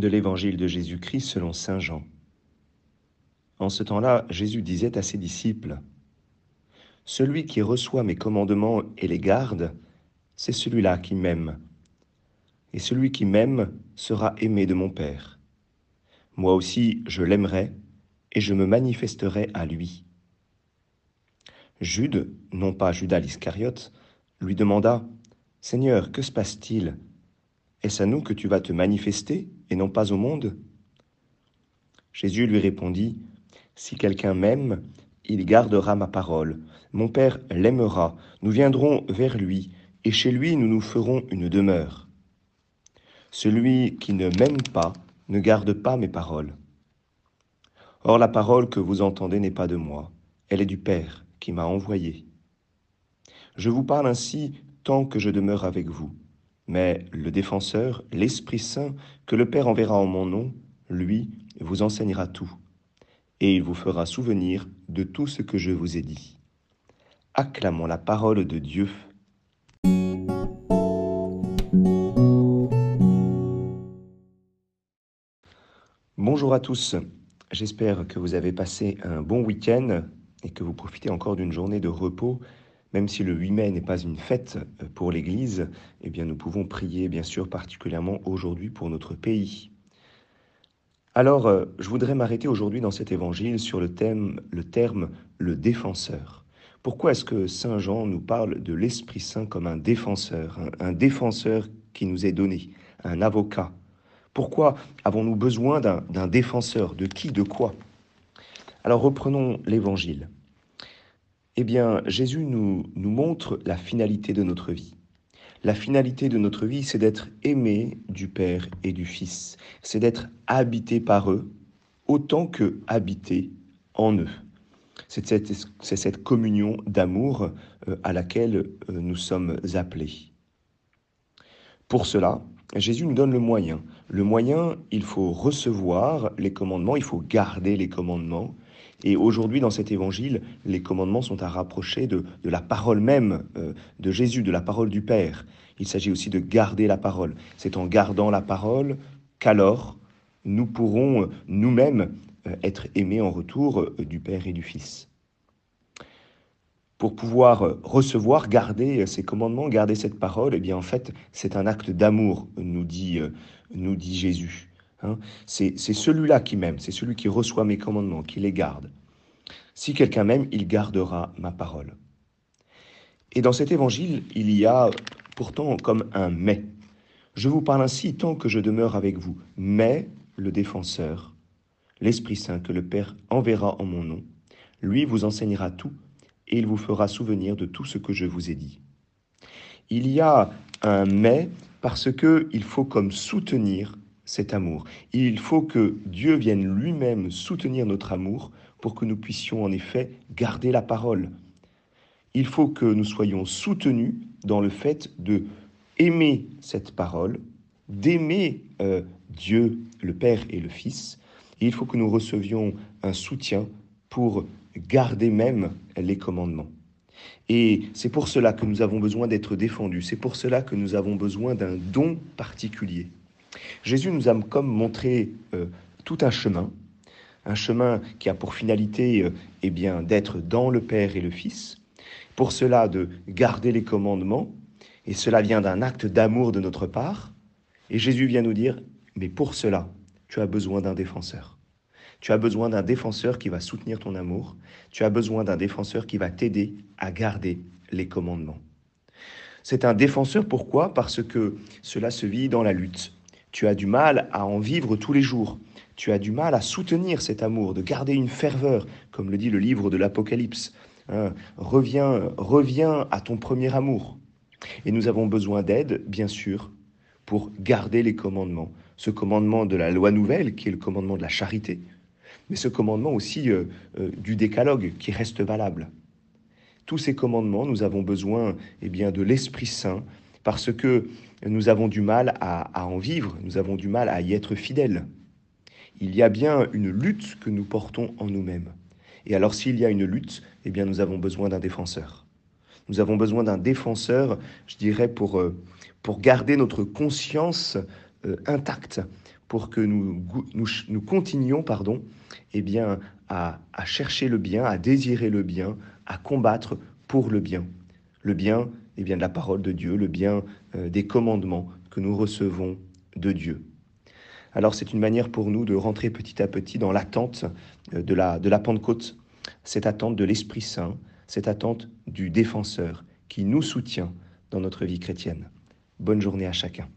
de l'évangile de Jésus-Christ selon Saint Jean. En ce temps-là, Jésus disait à ses disciples, Celui qui reçoit mes commandements et les garde, c'est celui-là qui m'aime. Et celui qui m'aime sera aimé de mon Père. Moi aussi, je l'aimerai et je me manifesterai à lui. Jude, non pas Judas l'Iscariote, lui demanda, Seigneur, que se passe-t-il? Est-ce à nous que tu vas te manifester et non pas au monde Jésus lui répondit, Si quelqu'un m'aime, il gardera ma parole. Mon Père l'aimera, nous viendrons vers lui, et chez lui nous nous ferons une demeure. Celui qui ne m'aime pas ne garde pas mes paroles. Or la parole que vous entendez n'est pas de moi, elle est du Père qui m'a envoyé. Je vous parle ainsi tant que je demeure avec vous. Mais le défenseur, l'Esprit Saint, que le Père enverra en mon nom, lui, vous enseignera tout, et il vous fera souvenir de tout ce que je vous ai dit. Acclamons la parole de Dieu. Bonjour à tous, j'espère que vous avez passé un bon week-end et que vous profitez encore d'une journée de repos même si le 8 mai n'est pas une fête euh, pour l'Église, eh bien nous pouvons prier bien sûr particulièrement aujourd'hui pour notre pays. Alors, euh, je voudrais m'arrêter aujourd'hui dans cet évangile sur le thème, le terme le défenseur. Pourquoi est-ce que Saint Jean nous parle de l'Esprit Saint comme un défenseur, un, défenseur qui nous est donné, un avocat? Pourquoi avons-nous besoin d'un défenseur? De qui? De quoi? Alors reprenons l'évangile eh bien, Jésus nous, montre la finalité de notre vie. La finalité de notre vie, c'est d'être aimé du Père et du Fils. C'est d'être habité par eux autant que habité en eux. C'est cette, cette, communion d'amour euh, à laquelle euh, nous sommes appelés. Pour cela, Jésus nous donne le moyen. Le moyen, il faut recevoir les commandements, il faut garder les commandements, et aujourd'hui, dans cet évangile, les commandements sont à rapprocher de, la parole même euh, de Jésus, de la parole du Père. Il s'agit aussi de garder la parole. C'est en gardant la parole qu'alors nous pourrons euh, nous-mêmes euh, être aimés en retour du Père et du Fils. Pour pouvoir recevoir, garder ces commandements, garder cette parole, eh bien en fait, c'est un acte d'amour, nous dit, nous dit Jésus. Hein. c'est celui-là qui m'aime, c'est celui qui reçoit mes commandements, qui les garde. Si quelqu'un m'aime, il gardera ma parole. Et dans cet évangile, il y a pourtant comme un mais. Je vous parle ainsi tant que je demeure avec vous, mais le défenseur, l'Esprit Saint que le Père enverra en mon nom, lui vous enseignera tout et il vous fera souvenir de tout ce que je vous ai dit. Il y a un mais parce que il faut comme soutenir cet amour. Il faut que Dieu vienne lui-même soutenir notre amour pour que nous puissions en effet garder la parole. Il faut que nous soyons soutenus dans le fait de aimer cette parole, d'aimer euh, Dieu, le Père et le Fils. il faut que nous recevions un soutien pour garder même les commandements. Et c'est pour cela que nous avons besoin d'être défendus, c'est pour cela que nous avons besoin d'un don particulier. Jésus nous a comme montré euh, tout un chemin, un chemin qui a pour finalité euh, eh bien d'être dans le Père et le Fils, pour cela de garder les commandements, et cela vient d'un acte d'amour de notre part, et Jésus vient nous dire, mais pour cela, tu as besoin d'un défenseur. Tu as besoin d'un défenseur qui va soutenir ton amour, tu as besoin d'un défenseur qui va t'aider à garder les commandements. C'est un défenseur pourquoi? Parce que cela se vit dans la lutte, tu as du mal à en vivre tous les jours. Tu as du mal à soutenir cet amour, de garder une ferveur, comme le dit le livre de l'Apocalypse. Hein, reviens, reviens à ton premier amour. Et nous avons besoin d'aide, bien sûr, pour garder les commandements. Ce commandement de la loi nouvelle, qui est le commandement de la charité, mais ce commandement aussi euh, euh, du décalogue, qui reste valable. Tous ces commandements, nous avons besoin eh bien, de l'Esprit Saint parce que nous avons du mal à, en vivre, nous avons du mal à y être fidèles. Il y a bien une lutte que nous portons en nous-mêmes. Et alors s'il y a une lutte, eh bien nous avons besoin d'un défenseur. Nous avons besoin d'un défenseur, je dirais, pour, euh, pour garder notre conscience euh, intacte pour que nous, nous, continuions pardon, eh bien, à, à chercher le bien, à désirer le bien, à combattre pour le bien. Le bien eh bien, de la parole de Dieu, le bien euh, des commandements que nous recevons de Dieu. Alors c'est une manière pour nous de rentrer petit à petit dans l'attente euh, de la, de la Pentecôte, cette attente de l'Esprit Saint, cette attente du défenseur qui nous soutient dans notre vie chrétienne. Bonne journée à chacun.